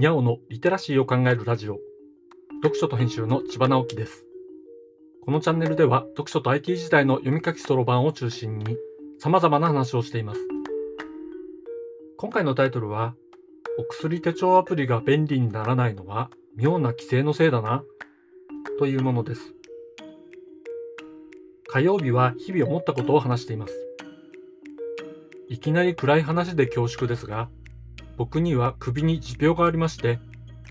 にゃおのリテラシーを考えるラジオ。読書と編集の千葉直樹です。このチャンネルでは読書と IT 時代の読み書きそろばんを中心に様々な話をしています。今回のタイトルはお薬手帳アプリが便利にならないのは妙な規制のせいだなというものです。火曜日は日々思ったことを話しています。いきなり暗い話で恐縮ですが僕には首に持病がありまして、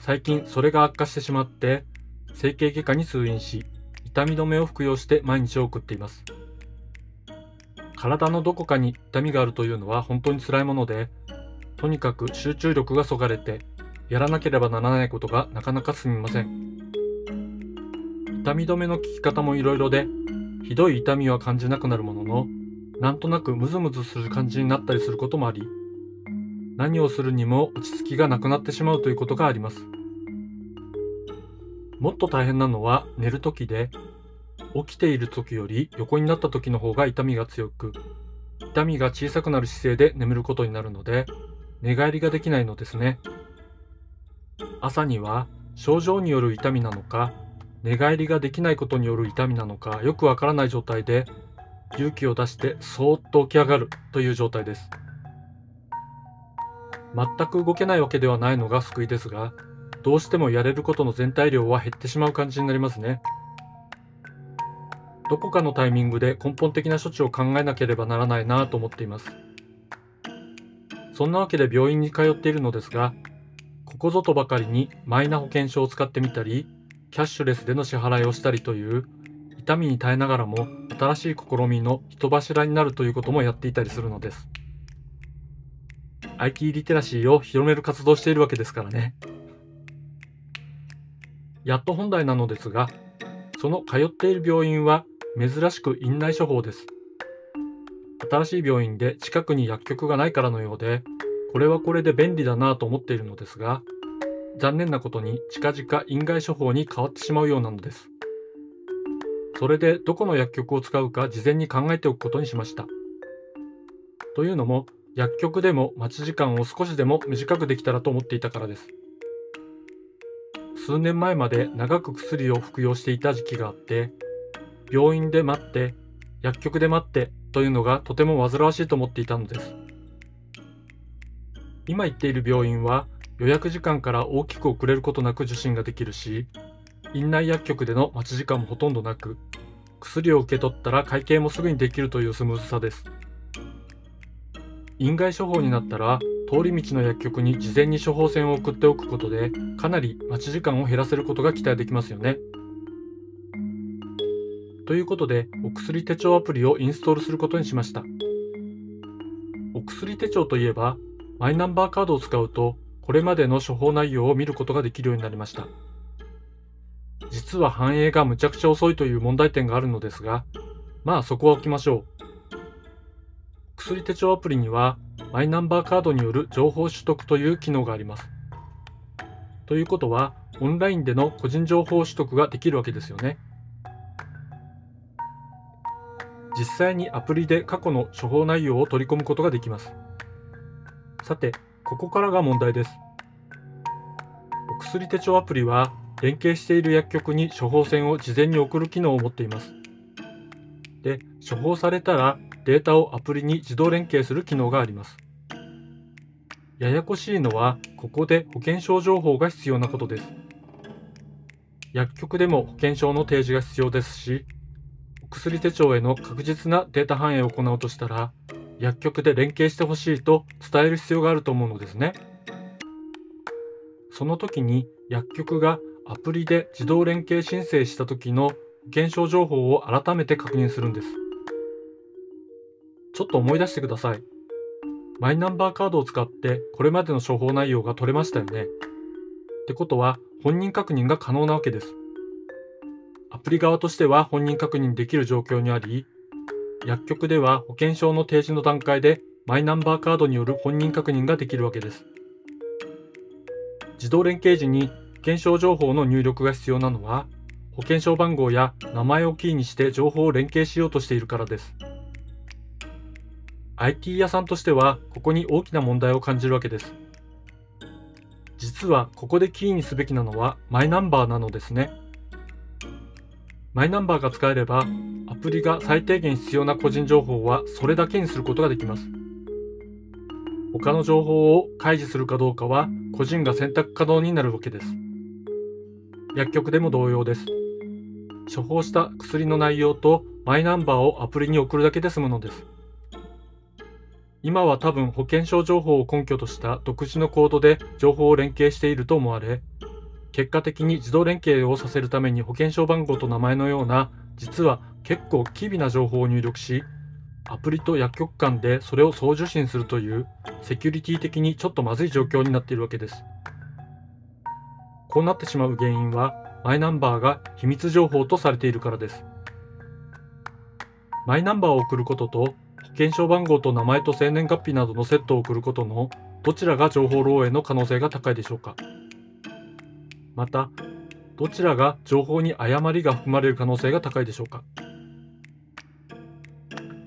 最近それが悪化してしまって、整形外科に通院し、痛み止めを服用して毎日を送っています。体のどこかに痛みがあるというのは本当に辛いもので、とにかく集中力がそがれて、やらなければならないことがなかなか進みません。痛み止めの効き方もいろいろで、ひどい痛みは感じなくなるものの、なんとなくムズムズする感じになったりすることもあり、何をするにも落ち着きがなくなってしまうということがあります。もっと大変なのは寝る時で、起きている時より横になった時の方が痛みが強く、痛みが小さくなる姿勢で眠ることになるので、寝返りができないのですね。朝には症状による痛みなのか、寝返りができないことによる痛みなのかよくわからない状態で、勇気を出してそーっと起き上がるという状態です。全く動けないわけではないのが救いですが、どうしてもやれることの全体量は減ってしまう感じになりますね。どこかのタイミングで根本的な処置を考えなければならないなと思っています。そんなわけで病院に通っているのですが、ここぞとばかりにマイナ保険証を使ってみたり、キャッシュレスでの支払いをしたりという、痛みに耐えながらも新しい試みの人柱になるということもやっていたりするのです。IT リテラシーを広める活動をしているわけですからね。やっと本題なのですが、その通っている病院は珍しく院内処方です。新しい病院で近くに薬局がないからのようで、これはこれで便利だなと思っているのですが、残念なことに近々院外処方に変わってしまうようなのです。それでどこの薬局を使うか事前に考えておくことにしました。というのも、薬局でも待ち時間を少しでも短くできたらと思っていたからです。数年前まで長く薬を服用していた時期があって、病院で待って、薬局で待ってというのがとても煩わしいと思っていたのです。今行っている病院は予約時間から大きく遅れることなく受診ができるし、院内薬局での待ち時間もほとんどなく、薬を受け取ったら会計もすぐにできるというスムーズさです。院外処方になったら通り道の薬局に事前に処方箋を送っておくことでかなり待ち時間を減らせることが期待できますよね。ということでお薬手帳アプリをインストールすることにしました。お薬手帳といえばマイナンバーカードを使うとこれまでの処方内容を見ることができるようになりました。実は反映がむちゃくちゃ遅いという問題点があるのですが、まあそこは置きましょう。薬手帳アプリにはマイナンバーカードによる情報取得という機能があります。ということは、オンラインでの個人情報取得ができるわけですよね。実際にアプリで過去の処方内容を取り込むことができます。さて、ここからが問題です。お薬手帳アプリは連携している薬局に処方箋を事前に送る機能を持っています。で、処方されたらデータをアプリに自動連携する機能があります。ややこしいのは、ここで保険証情報が必要なことです。薬局でも保険証の提示が必要ですし、お薬手帳への確実なデータ反映を行うとしたら、薬局で連携してほしいと伝える必要があると思うのですね。その時に薬局がアプリで自動連携申請した時の保険証情報を改めて確認するんです。ちょっと思い出してください。マイナンバーカードを使ってこれまでの処方内容が取れましたよね。ってことは本人確認が可能なわけです。アプリ側としては本人確認できる状況にあり、薬局では保険証の提示の段階でマイナンバーカードによる本人確認ができるわけです。自動連携時に保険証情報の入力が必要なのは、保険証番号や名前をキーにして情報を連携しようとしているからです。IT 屋さんとしては、ここに大きな問題を感じるわけです。実はここでキーにすべきなのはマイナンバーなのですね。マイナンバーが使えれば、アプリが最低限必要な個人情報はそれだけにすることができます。他の情報を開示するかどうかは個人が選択可能になるわけです。薬局でも同様です。処方した薬の内容とマイナンバーをアプリに送るだけで済むのです。今は多分保険証情報を根拠とした独自のコードで情報を連携していると思われ、結果的に自動連携をさせるために保険証番号と名前のような実は結構機微な情報を入力し、アプリと薬局間でそれを送受信するというセキュリティ的にちょっとまずい状況になっているわけです。こうなってしまう原因はマイナンバーが秘密情報とされているからです。マイナンバーを送ることと保険証番号と名前と生年月日などのセットを送ることのどちらが情報漏洩の可能性が高いでしょうか？また、どちらが情報に誤りが含まれる可能性が高いでしょうか？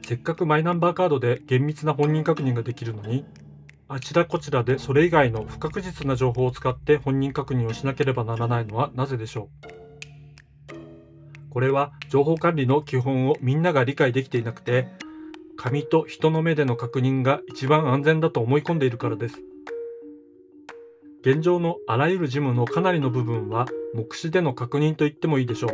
せっかくマイナンバーカードで厳密な本人確認ができるのに、あちらこちらでそれ以外の不確実な情報を使って本人確認をしなければならないのはなぜでしょう？これは情報管理の基本をみんなが理解できていなくて紙と人の目での確認が一番安全だと思い込んでいるからです。現状のあらゆる事務のかなりの部分は目視での確認と言ってもいいでしょう。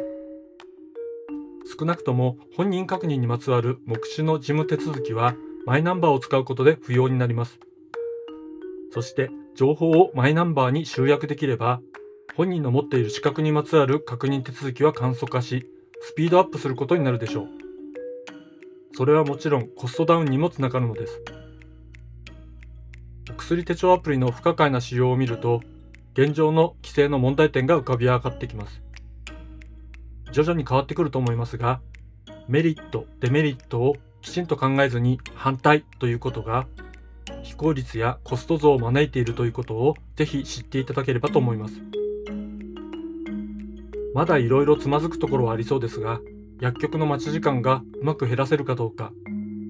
少なくとも本人確認にまつわる目視の事務手続きはマイナンバーを使うことで不要になります。そして情報をマイナンバーに集約できれば、本人の持っている資格にまつわる確認手続きは簡素化し、スピードアップすることになるでしょう。それはもちろんコストダウンにもつながるのです。お薬手帳アプリの不可解な仕様を見ると、現状の規制の問題点が浮かび上がってきます。徐々に変わってくると思いますが、メリット、デメリットをきちんと考えずに反対ということが非効率やコスト増を招いているということをぜひ知っていただければと思います。まだいろいろつまずくところはありそうですが、薬局の待ち時間がうまく減らせるかどうか、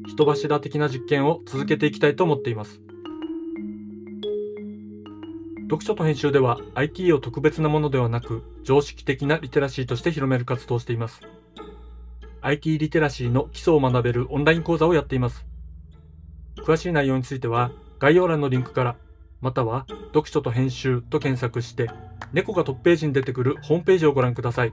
人柱的な実験を続けていきたいと思っています。読書と編集では IT を特別なものではなく常識的なリテラシーとして広める活動をしています。IT リテラシーの基礎を学べるオンライン講座をやっています。詳しい内容については概要欄のリンクから、または読書と編集と検索して、猫がトップページに出てくるホームページをご覧ください。